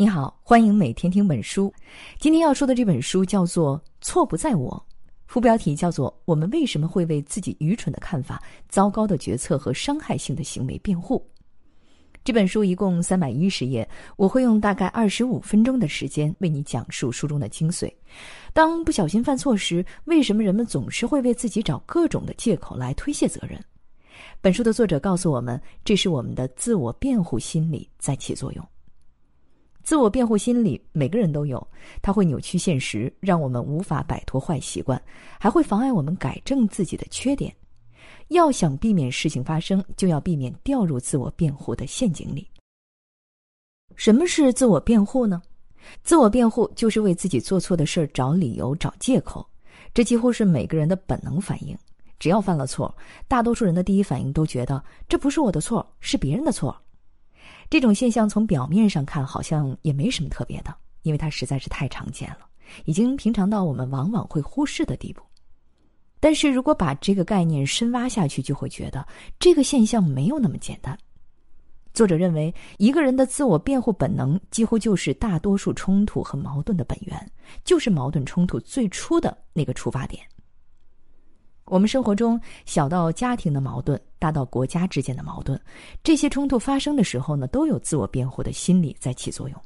你好，欢迎每天听本书。今天要说的这本书叫做《错不在我》，副标题叫做《我们为什么会为自己愚蠢的看法、糟糕的决策和伤害性的行为辩护》。这本书一共三百一十页，我会用大概二十五分钟的时间为你讲述书中的精髓。当不小心犯错时，为什么人们总是会为自己找各种的借口来推卸责任？本书的作者告诉我们，这是我们的自我辩护心理在起作用。自我辩护心理每个人都有，它会扭曲现实，让我们无法摆脱坏习惯，还会妨碍我们改正自己的缺点。要想避免事情发生，就要避免掉入自我辩护的陷阱里。什么是自我辩护呢？自我辩护就是为自己做错的事儿找理由、找借口，这几乎是每个人的本能反应。只要犯了错，大多数人的第一反应都觉得这不是我的错，是别人的错。这种现象从表面上看好像也没什么特别的，因为它实在是太常见了，已经平常到我们往往会忽视的地步。但是如果把这个概念深挖下去，就会觉得这个现象没有那么简单。作者认为，一个人的自我辩护本能几乎就是大多数冲突和矛盾的本源，就是矛盾冲突最初的那个出发点。我们生活中，小到家庭的矛盾，大到国家之间的矛盾，这些冲突发生的时候呢，都有自我辩护的心理在起作用。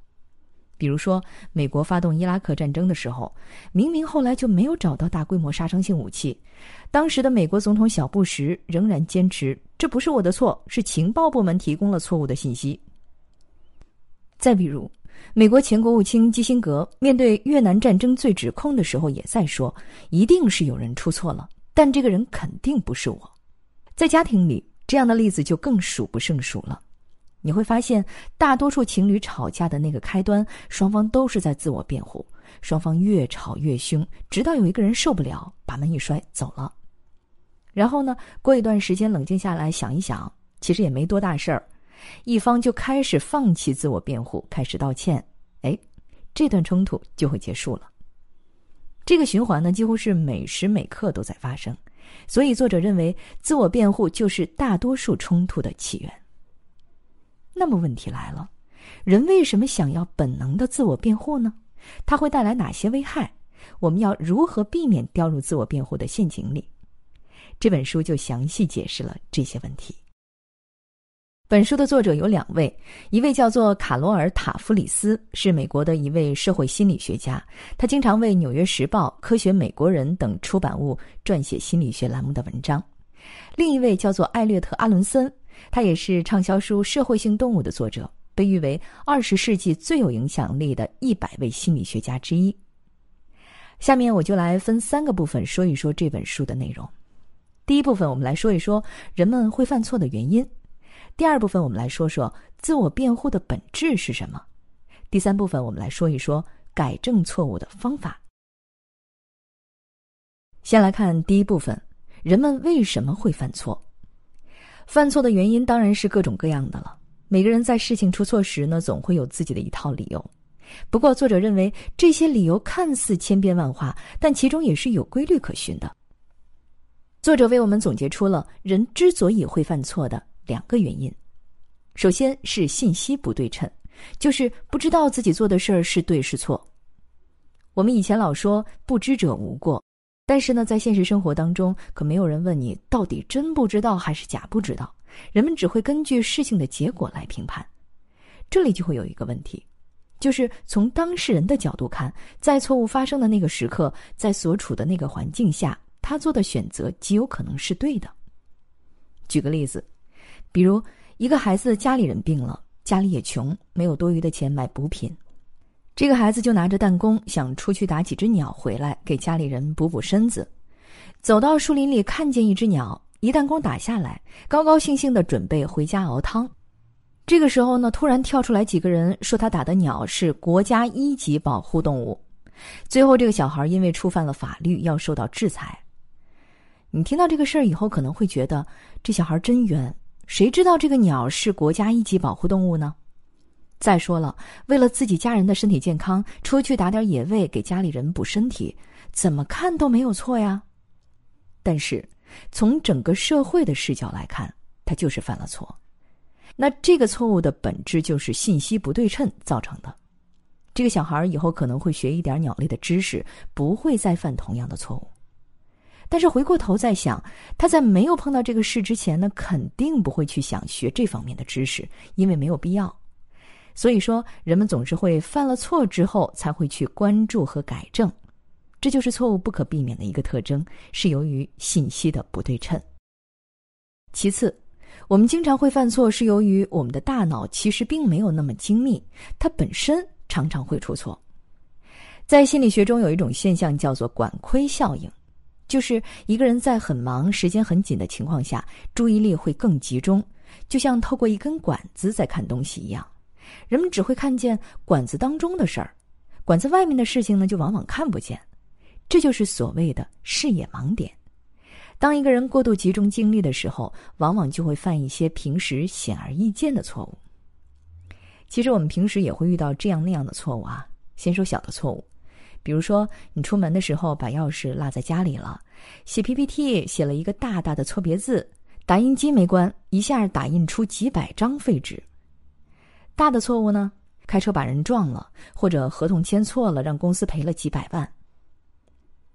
比如说，美国发动伊拉克战争的时候，明明后来就没有找到大规模杀伤性武器，当时的美国总统小布什仍然坚持这不是我的错，是情报部门提供了错误的信息。再比如，美国前国务卿基辛格面对越南战争罪指控的时候，也在说一定是有人出错了。但这个人肯定不是我，在家庭里，这样的例子就更数不胜数了。你会发现，大多数情侣吵架的那个开端，双方都是在自我辩护，双方越吵越凶，直到有一个人受不了，把门一摔走了。然后呢，过一段时间冷静下来想一想，其实也没多大事儿，一方就开始放弃自我辩护，开始道歉，哎，这段冲突就会结束了。这个循环呢，几乎是每时每刻都在发生，所以作者认为，自我辩护就是大多数冲突的起源。那么问题来了，人为什么想要本能的自我辩护呢？它会带来哪些危害？我们要如何避免掉入自我辩护的陷阱里？这本书就详细解释了这些问题。本书的作者有两位，一位叫做卡罗尔·塔夫里斯，是美国的一位社会心理学家，他经常为《纽约时报》《科学美国人》等出版物撰写心理学栏目的文章；另一位叫做艾略特·阿伦森，他也是畅销书《社会性动物》的作者，被誉为二十世纪最有影响力的一百位心理学家之一。下面我就来分三个部分说一说这本书的内容。第一部分，我们来说一说人们会犯错的原因。第二部分，我们来说说自我辩护的本质是什么。第三部分，我们来说一说改正错误的方法。先来看第一部分，人们为什么会犯错？犯错的原因当然是各种各样的了。每个人在事情出错时呢，总会有自己的一套理由。不过，作者认为这些理由看似千变万化，但其中也是有规律可循的。作者为我们总结出了人之所以会犯错的。两个原因，首先是信息不对称，就是不知道自己做的事儿是对是错。我们以前老说不知者无过，但是呢，在现实生活当中，可没有人问你到底真不知道还是假不知道，人们只会根据事情的结果来评判。这里就会有一个问题，就是从当事人的角度看，在错误发生的那个时刻，在所处的那个环境下，他做的选择极有可能是对的。举个例子。比如，一个孩子家里人病了，家里也穷，没有多余的钱买补品，这个孩子就拿着弹弓想出去打几只鸟回来给家里人补补身子。走到树林里，看见一只鸟，一弹弓打下来，高高兴兴的准备回家熬汤。这个时候呢，突然跳出来几个人说他打的鸟是国家一级保护动物，最后这个小孩因为触犯了法律要受到制裁。你听到这个事儿以后，可能会觉得这小孩真冤。谁知道这个鸟是国家一级保护动物呢？再说了，为了自己家人的身体健康，出去打点野味给家里人补身体，怎么看都没有错呀。但是，从整个社会的视角来看，他就是犯了错。那这个错误的本质就是信息不对称造成的。这个小孩以后可能会学一点鸟类的知识，不会再犯同样的错误。但是回过头再想，他在没有碰到这个事之前呢，肯定不会去想学这方面的知识，因为没有必要。所以说，人们总是会犯了错之后才会去关注和改正，这就是错误不可避免的一个特征，是由于信息的不对称。其次，我们经常会犯错，是由于我们的大脑其实并没有那么精密，它本身常常会出错。在心理学中有一种现象叫做管窥效应，就是一个人在很忙、时间很紧的情况下，注意力会更集中，就像透过一根管子在看东西一样。人们只会看见管子当中的事儿，管子外面的事情呢，就往往看不见。这就是所谓的视野盲点。当一个人过度集中精力的时候，往往就会犯一些平时显而易见的错误。其实我们平时也会遇到这样那样的错误啊。先说小的错误，比如说你出门的时候把钥匙落在家里了，写 PPT 写了一个大大的错别字，打印机没关，一下打印出几百张废纸。大的错误呢？开车把人撞了，或者合同签错了，让公司赔了几百万。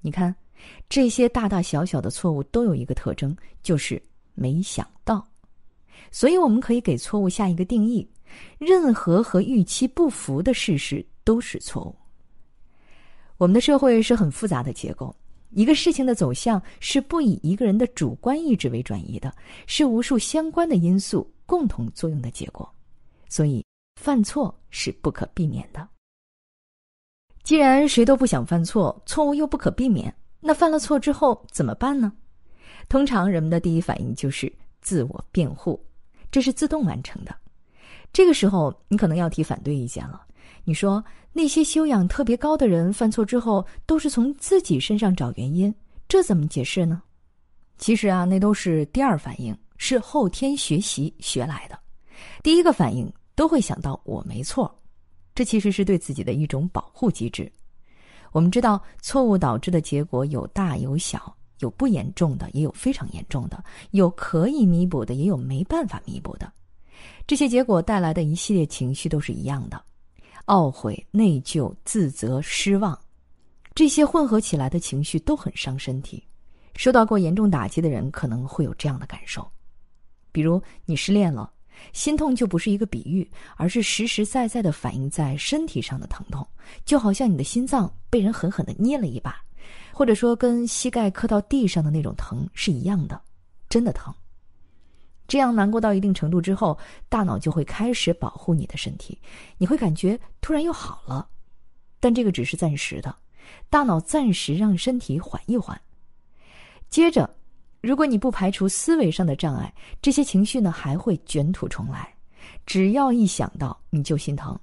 你看，这些大大小小的错误都有一个特征，就是没想到。所以我们可以给错误下一个定义：任何和预期不符的事实都是错误。我们的社会是很复杂的结构，一个事情的走向是不以一个人的主观意志为转移的，是无数相关的因素共同作用的结果。所以。犯错是不可避免的。既然谁都不想犯错，错误又不可避免，那犯了错之后怎么办呢？通常人们的第一反应就是自我辩护，这是自动完成的。这个时候，你可能要提反对意见了。你说那些修养特别高的人犯错之后，都是从自己身上找原因，这怎么解释呢？其实啊，那都是第二反应，是后天学习学来的。第一个反应。都会想到我没错，这其实是对自己的一种保护机制。我们知道，错误导致的结果有大有小，有不严重的，也有非常严重的，有可以弥补的，也有没办法弥补的。这些结果带来的一系列情绪都是一样的：懊悔、内疚、自责、失望，这些混合起来的情绪都很伤身体。受到过严重打击的人可能会有这样的感受，比如你失恋了。心痛就不是一个比喻，而是实实在在的反映在身体上的疼痛，就好像你的心脏被人狠狠的捏了一把，或者说跟膝盖磕到地上的那种疼是一样的，真的疼。这样难过到一定程度之后，大脑就会开始保护你的身体，你会感觉突然又好了，但这个只是暂时的，大脑暂时让身体缓一缓，接着。如果你不排除思维上的障碍，这些情绪呢还会卷土重来。只要一想到，你就心疼。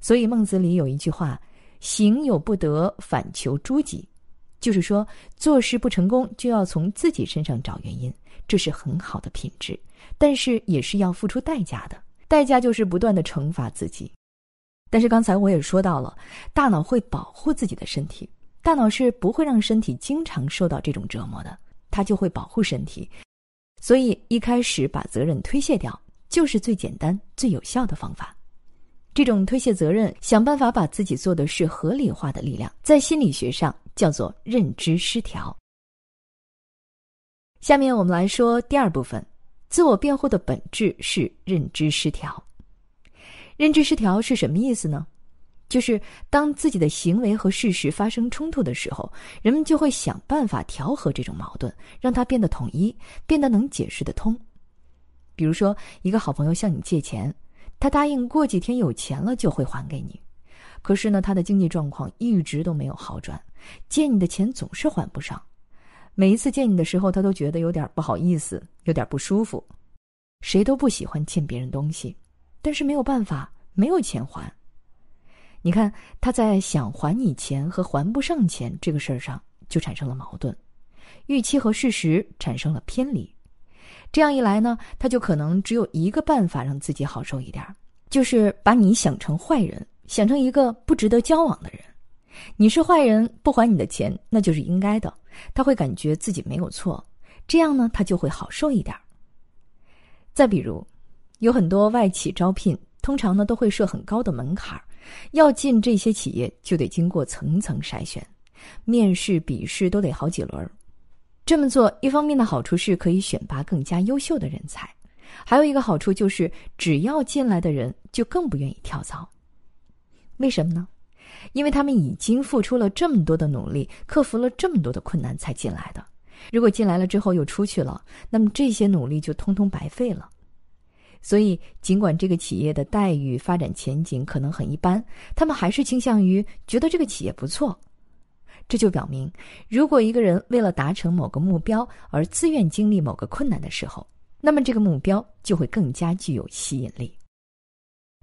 所以孟子里有一句话：“行有不得，反求诸己。”就是说，做事不成功就要从自己身上找原因，这是很好的品质，但是也是要付出代价的。代价就是不断的惩罚自己。但是刚才我也说到了，大脑会保护自己的身体，大脑是不会让身体经常受到这种折磨的。它就会保护身体，所以一开始把责任推卸掉，就是最简单、最有效的方法。这种推卸责任、想办法把自己做的事合理化的力量，在心理学上叫做认知失调。下面我们来说第二部分，自我辩护的本质是认知失调。认知失调是什么意思呢？就是当自己的行为和事实发生冲突的时候，人们就会想办法调和这种矛盾，让它变得统一，变得能解释得通。比如说，一个好朋友向你借钱，他答应过几天有钱了就会还给你，可是呢，他的经济状况一直都没有好转，借你的钱总是还不上。每一次见你的时候，他都觉得有点不好意思，有点不舒服。谁都不喜欢欠别人东西，但是没有办法，没有钱还。你看，他在想还你钱和还不上钱这个事儿上就产生了矛盾，预期和事实产生了偏离。这样一来呢，他就可能只有一个办法让自己好受一点，就是把你想成坏人，想成一个不值得交往的人。你是坏人，不还你的钱那就是应该的。他会感觉自己没有错，这样呢，他就会好受一点。再比如，有很多外企招聘，通常呢都会设很高的门槛儿。要进这些企业就得经过层层筛选，面试、笔试都得好几轮儿。这么做，一方面的好处是可以选拔更加优秀的人才，还有一个好处就是，只要进来的人就更不愿意跳槽。为什么呢？因为他们已经付出了这么多的努力，克服了这么多的困难才进来的。如果进来了之后又出去了，那么这些努力就通通白费了。所以，尽管这个企业的待遇、发展前景可能很一般，他们还是倾向于觉得这个企业不错。这就表明，如果一个人为了达成某个目标而自愿经历某个困难的时候，那么这个目标就会更加具有吸引力。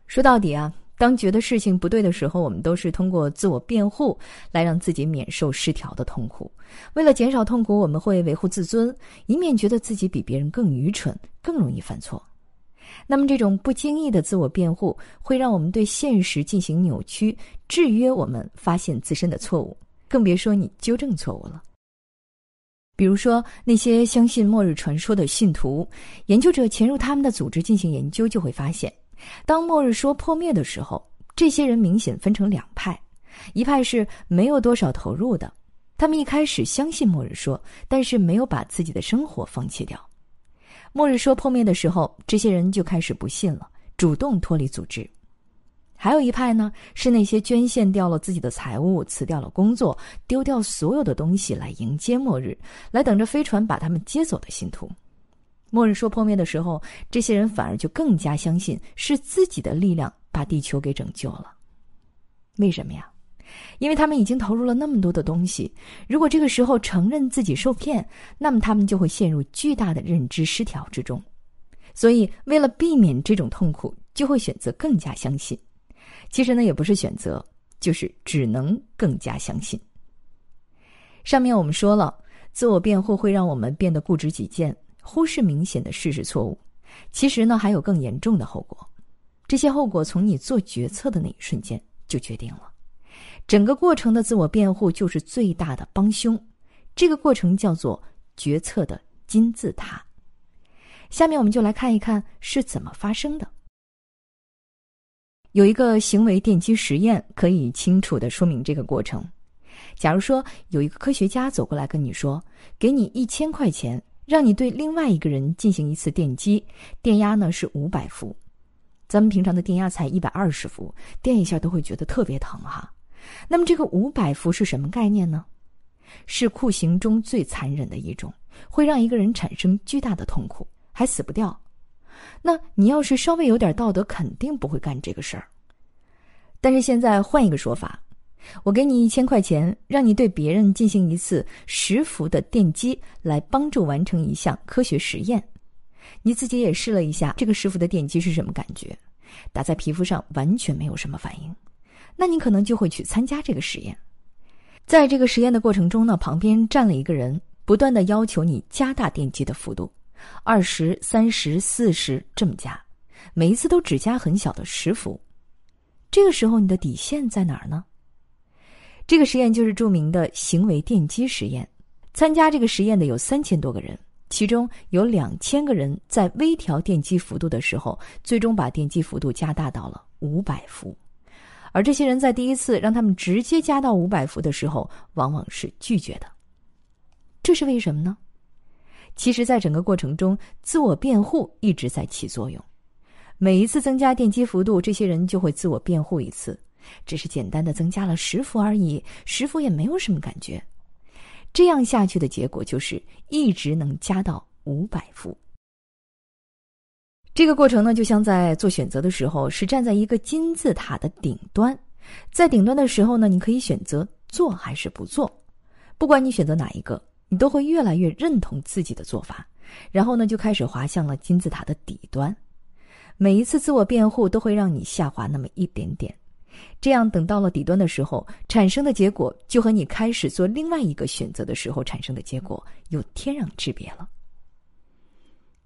说到底啊，当觉得事情不对的时候，我们都是通过自我辩护来让自己免受失调的痛苦。为了减少痛苦，我们会维护自尊，以免觉得自己比别人更愚蠢、更容易犯错。那么，这种不经意的自我辩护会让我们对现实进行扭曲，制约我们发现自身的错误。更别说你纠正错误了。比如说，那些相信末日传说的信徒，研究者潜入他们的组织进行研究，就会发现，当末日说破灭的时候，这些人明显分成两派：一派是没有多少投入的，他们一开始相信末日说，但是没有把自己的生活放弃掉；末日说破灭的时候，这些人就开始不信了，主动脱离组织。还有一派呢，是那些捐献掉了自己的财物、辞掉了工作、丢掉所有的东西来迎接末日，来等着飞船把他们接走的信徒。末日说破灭的时候，这些人反而就更加相信是自己的力量把地球给拯救了。为什么呀？因为他们已经投入了那么多的东西，如果这个时候承认自己受骗，那么他们就会陷入巨大的认知失调之中。所以，为了避免这种痛苦，就会选择更加相信。其实呢，也不是选择，就是只能更加相信。上面我们说了，自我辩护会让我们变得固执己见，忽视明显的事实错误。其实呢，还有更严重的后果。这些后果从你做决策的那一瞬间就决定了。整个过程的自我辩护就是最大的帮凶。这个过程叫做决策的金字塔。下面我们就来看一看是怎么发生的。有一个行为电击实验可以清楚的说明这个过程。假如说有一个科学家走过来跟你说：“给你一千块钱，让你对另外一个人进行一次电击，电压呢是五百伏。咱们平常的电压才一百二十伏，电一下都会觉得特别疼哈。那么这个五百伏是什么概念呢？是酷刑中最残忍的一种，会让一个人产生巨大的痛苦，还死不掉。”那你要是稍微有点道德，肯定不会干这个事儿。但是现在换一个说法，我给你一千块钱，让你对别人进行一次十伏的电击，来帮助完成一项科学实验。你自己也试了一下，这个十伏的电击是什么感觉？打在皮肤上完全没有什么反应。那你可能就会去参加这个实验。在这个实验的过程中呢，旁边站了一个人，不断的要求你加大电击的幅度。二十三十四十这么加，每一次都只加很小的十伏。这个时候你的底线在哪儿呢？这个实验就是著名的行为电击实验。参加这个实验的有三千多个人，其中有两千个人在微调电击幅度的时候，最终把电击幅度加大到了五百伏。而这些人在第一次让他们直接加到五百伏的时候，往往是拒绝的。这是为什么呢？其实，在整个过程中，自我辩护一直在起作用。每一次增加电击幅度，这些人就会自我辩护一次，只是简单的增加了十伏而已，十伏也没有什么感觉。这样下去的结果就是一直能加到五百伏。这个过程呢，就像在做选择的时候，是站在一个金字塔的顶端，在顶端的时候呢，你可以选择做还是不做，不管你选择哪一个。你都会越来越认同自己的做法，然后呢，就开始滑向了金字塔的底端。每一次自我辩护都会让你下滑那么一点点，这样等到了底端的时候，产生的结果就和你开始做另外一个选择的时候产生的结果有天壤之别了。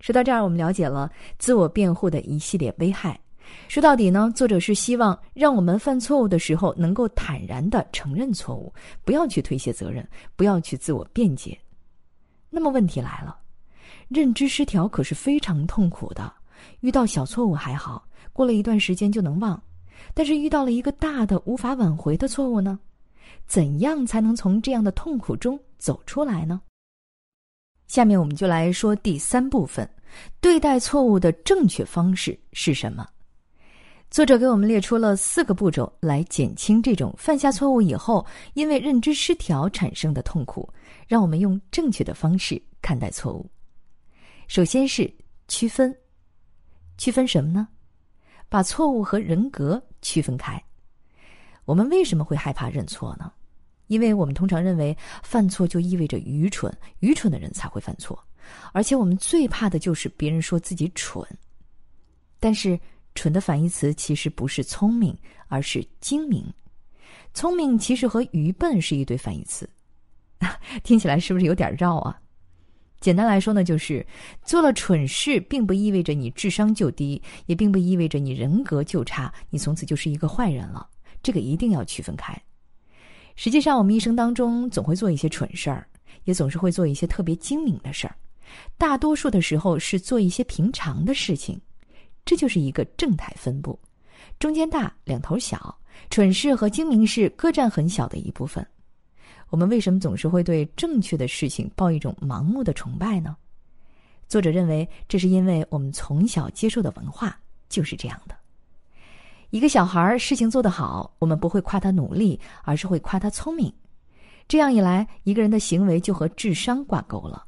说到这儿，我们了解了自我辩护的一系列危害。说到底呢，作者是希望让我们犯错误的时候能够坦然的承认错误，不要去推卸责任，不要去自我辩解。那么问题来了，认知失调可是非常痛苦的。遇到小错误还好，过了一段时间就能忘；但是遇到了一个大的无法挽回的错误呢？怎样才能从这样的痛苦中走出来呢？下面我们就来说第三部分：对待错误的正确方式是什么？作者给我们列出了四个步骤来减轻这种犯下错误以后因为认知失调产生的痛苦，让我们用正确的方式看待错误。首先是区分，区分什么呢？把错误和人格区分开。我们为什么会害怕认错呢？因为我们通常认为犯错就意味着愚蠢，愚蠢的人才会犯错，而且我们最怕的就是别人说自己蠢。但是，蠢的反义词其实不是聪明，而是精明。聪明其实和愚笨是一对反义词，听起来是不是有点绕啊？简单来说呢，就是做了蠢事，并不意味着你智商就低，也并不意味着你人格就差，你从此就是一个坏人了。这个一定要区分开。实际上，我们一生当中总会做一些蠢事儿，也总是会做一些特别精明的事儿。大多数的时候是做一些平常的事情，这就是一个正态分布，中间大，两头小。蠢事和精明事各占很小的一部分。我们为什么总是会对正确的事情抱一种盲目的崇拜呢？作者认为，这是因为我们从小接受的文化就是这样的。一个小孩事情做得好，我们不会夸他努力，而是会夸他聪明。这样一来，一个人的行为就和智商挂钩了。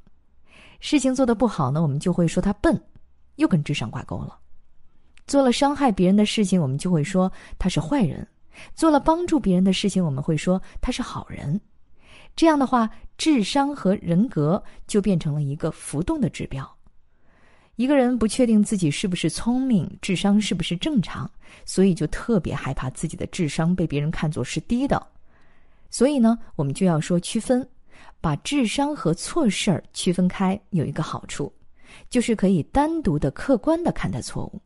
事情做得不好呢，我们就会说他笨，又跟智商挂钩了。做了伤害别人的事情，我们就会说他是坏人；做了帮助别人的事情，我们会说他是好人。这样的话，智商和人格就变成了一个浮动的指标。一个人不确定自己是不是聪明，智商是不是正常，所以就特别害怕自己的智商被别人看作是低的。所以呢，我们就要说区分，把智商和错事儿区分开，有一个好处，就是可以单独的、客观的看待错误。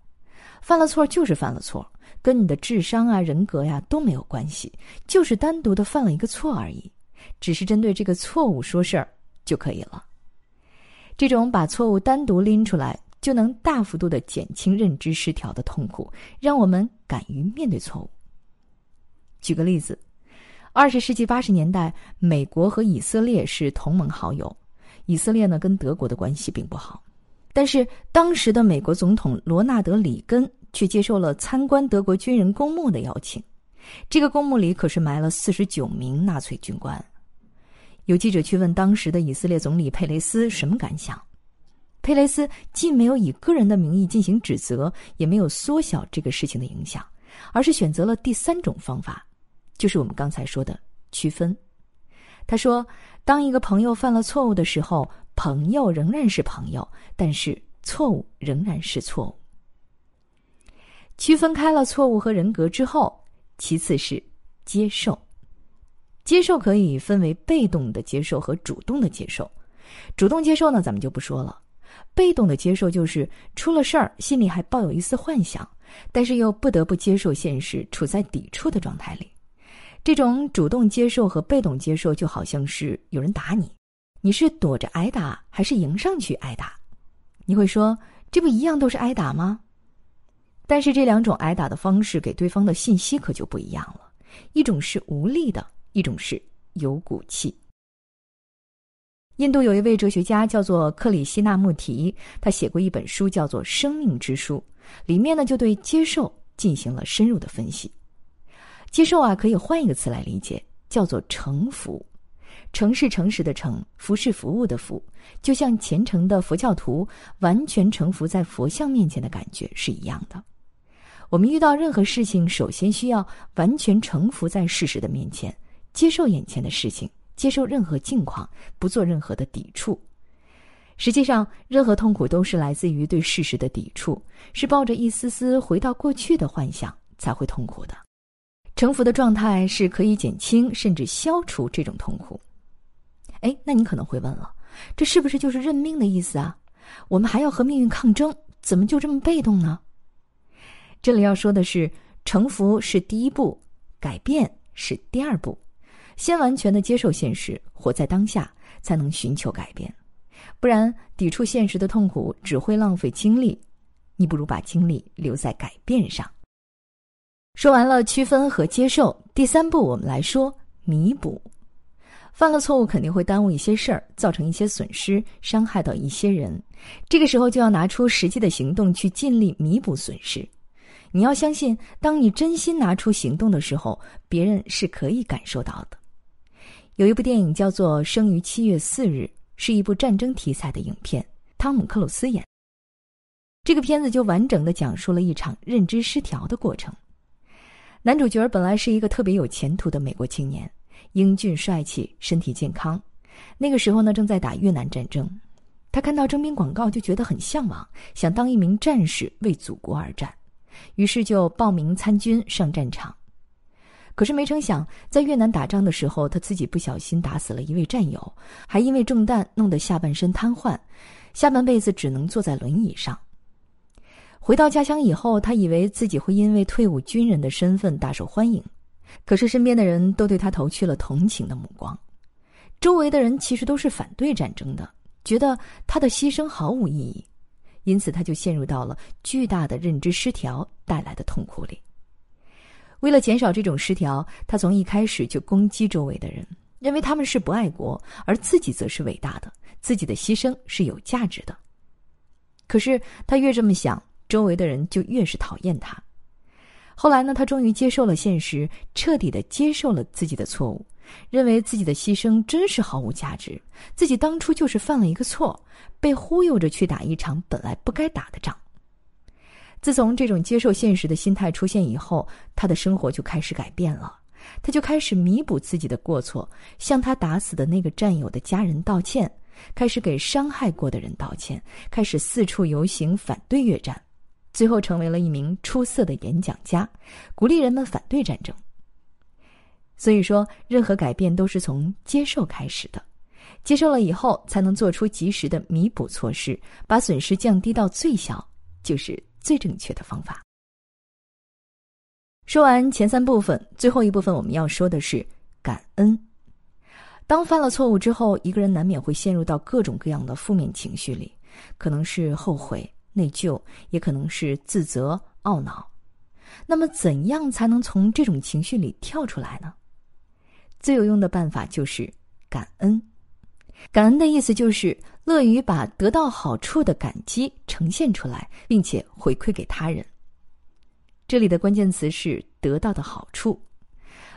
犯了错就是犯了错，跟你的智商啊、人格呀都没有关系，就是单独的犯了一个错而已。只是针对这个错误说事儿就可以了。这种把错误单独拎出来，就能大幅度的减轻认知失调的痛苦，让我们敢于面对错误。举个例子，二十世纪八十年代，美国和以色列是同盟好友，以色列呢跟德国的关系并不好，但是当时的美国总统罗纳德·里根却接受了参观德国军人公墓的邀请，这个公墓里可是埋了四十九名纳粹军官。有记者去问当时的以色列总理佩雷斯什么感想，佩雷斯既没有以个人的名义进行指责，也没有缩小这个事情的影响，而是选择了第三种方法，就是我们刚才说的区分。他说：“当一个朋友犯了错误的时候，朋友仍然是朋友，但是错误仍然是错误。区分开了错误和人格之后，其次是接受。”接受可以分为被动的接受和主动的接受。主动接受呢，咱们就不说了。被动的接受就是出了事儿，心里还抱有一丝幻想，但是又不得不接受现实，处在抵触的状态里。这种主动接受和被动接受就好像是有人打你，你是躲着挨打还是迎上去挨打？你会说这不一样都是挨打吗？但是这两种挨打的方式给对方的信息可就不一样了，一种是无力的。一种是有骨气。印度有一位哲学家叫做克里希纳穆提，他写过一本书叫做《生命之书》，里面呢就对接受进行了深入的分析。接受啊，可以换一个词来理解，叫做诚服。诚是诚实的诚，服是服务的服，就像虔诚的佛教徒完全臣服在佛像面前的感觉是一样的。我们遇到任何事情，首先需要完全臣服在事实的面前。接受眼前的事情，接受任何境况，不做任何的抵触。实际上，任何痛苦都是来自于对事实的抵触，是抱着一丝丝回到过去的幻想才会痛苦的。臣服的状态是可以减轻甚至消除这种痛苦。哎，那你可能会问了，这是不是就是认命的意思啊？我们还要和命运抗争，怎么就这么被动呢？这里要说的是，臣服是第一步，改变是第二步。先完全的接受现实，活在当下，才能寻求改变。不然，抵触现实的痛苦只会浪费精力。你不如把精力留在改变上。说完了区分和接受，第三步我们来说弥补。犯了错误肯定会耽误一些事儿，造成一些损失，伤害到一些人。这个时候就要拿出实际的行动去尽力弥补损失。你要相信，当你真心拿出行动的时候，别人是可以感受到的。有一部电影叫做《生于七月四日》，是一部战争题材的影片，汤姆克鲁斯演。这个片子就完整的讲述了一场认知失调的过程。男主角本来是一个特别有前途的美国青年。英俊帅气，身体健康。那个时候呢，正在打越南战争。他看到征兵广告就觉得很向往，想当一名战士为祖国而战，于是就报名参军上战场。可是没成想，在越南打仗的时候，他自己不小心打死了一位战友，还因为中弹弄得下半身瘫痪，下半辈子只能坐在轮椅上。回到家乡以后，他以为自己会因为退伍军人的身份大受欢迎。可是身边的人都对他投去了同情的目光，周围的人其实都是反对战争的，觉得他的牺牲毫无意义，因此他就陷入到了巨大的认知失调带来的痛苦里。为了减少这种失调，他从一开始就攻击周围的人，认为他们是不爱国，而自己则是伟大的，自己的牺牲是有价值的。可是他越这么想，周围的人就越是讨厌他。后来呢，他终于接受了现实，彻底的接受了自己的错误，认为自己的牺牲真是毫无价值，自己当初就是犯了一个错，被忽悠着去打一场本来不该打的仗。自从这种接受现实的心态出现以后，他的生活就开始改变了，他就开始弥补自己的过错，向他打死的那个战友的家人道歉，开始给伤害过的人道歉，开始四处游行反对越战。最后成为了一名出色的演讲家，鼓励人们反对战争。所以说，任何改变都是从接受开始的，接受了以后，才能做出及时的弥补措施，把损失降低到最小，就是最正确的方法。说完前三部分，最后一部分我们要说的是感恩。当犯了错误之后，一个人难免会陷入到各种各样的负面情绪里，可能是后悔。内疚也可能是自责、懊恼。那么，怎样才能从这种情绪里跳出来呢？最有用的办法就是感恩。感恩的意思就是乐于把得到好处的感激呈现出来，并且回馈给他人。这里的关键词是得到的好处。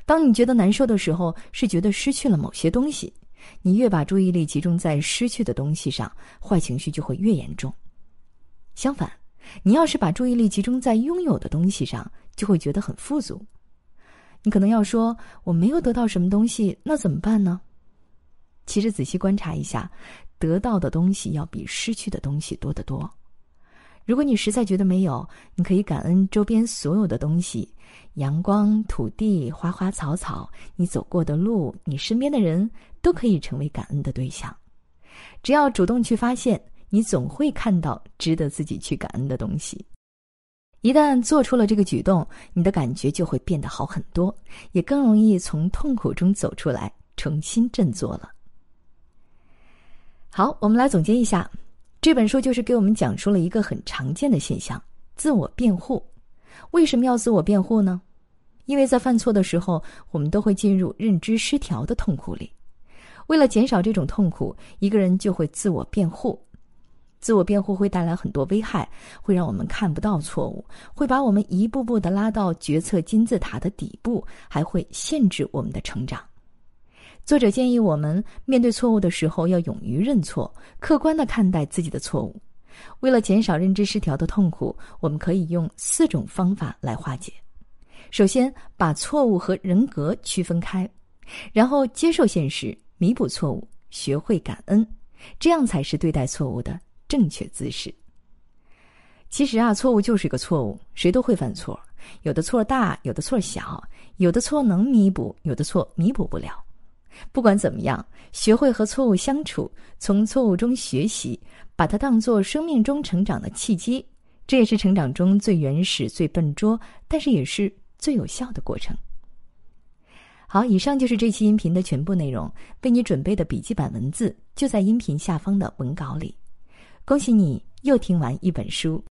当你觉得难受的时候，是觉得失去了某些东西。你越把注意力集中在失去的东西上，坏情绪就会越严重。相反，你要是把注意力集中在拥有的东西上，就会觉得很富足。你可能要说：“我没有得到什么东西，那怎么办呢？”其实仔细观察一下，得到的东西要比失去的东西多得多。如果你实在觉得没有，你可以感恩周边所有的东西：阳光、土地、花花草草，你走过的路，你身边的人，都可以成为感恩的对象。只要主动去发现。你总会看到值得自己去感恩的东西。一旦做出了这个举动，你的感觉就会变得好很多，也更容易从痛苦中走出来，重新振作了。好，我们来总结一下，这本书就是给我们讲述了一个很常见的现象——自我辩护。为什么要自我辩护呢？因为在犯错的时候，我们都会进入认知失调的痛苦里。为了减少这种痛苦，一个人就会自我辩护。自我辩护会带来很多危害，会让我们看不到错误，会把我们一步步的拉到决策金字塔的底部，还会限制我们的成长。作者建议我们面对错误的时候要勇于认错，客观的看待自己的错误。为了减少认知失调的痛苦，我们可以用四种方法来化解。首先，把错误和人格区分开，然后接受现实，弥补错误，学会感恩，这样才是对待错误的。正确姿势。其实啊，错误就是一个错误，谁都会犯错。有的错大，有的错小，有的错能弥补，有的错弥补不了。不管怎么样，学会和错误相处，从错误中学习，把它当做生命中成长的契机，这也是成长中最原始、最笨拙，但是也是最有效的过程。好，以上就是这期音频的全部内容。为你准备的笔记本文字就在音频下方的文稿里。恭喜你又听完一本书。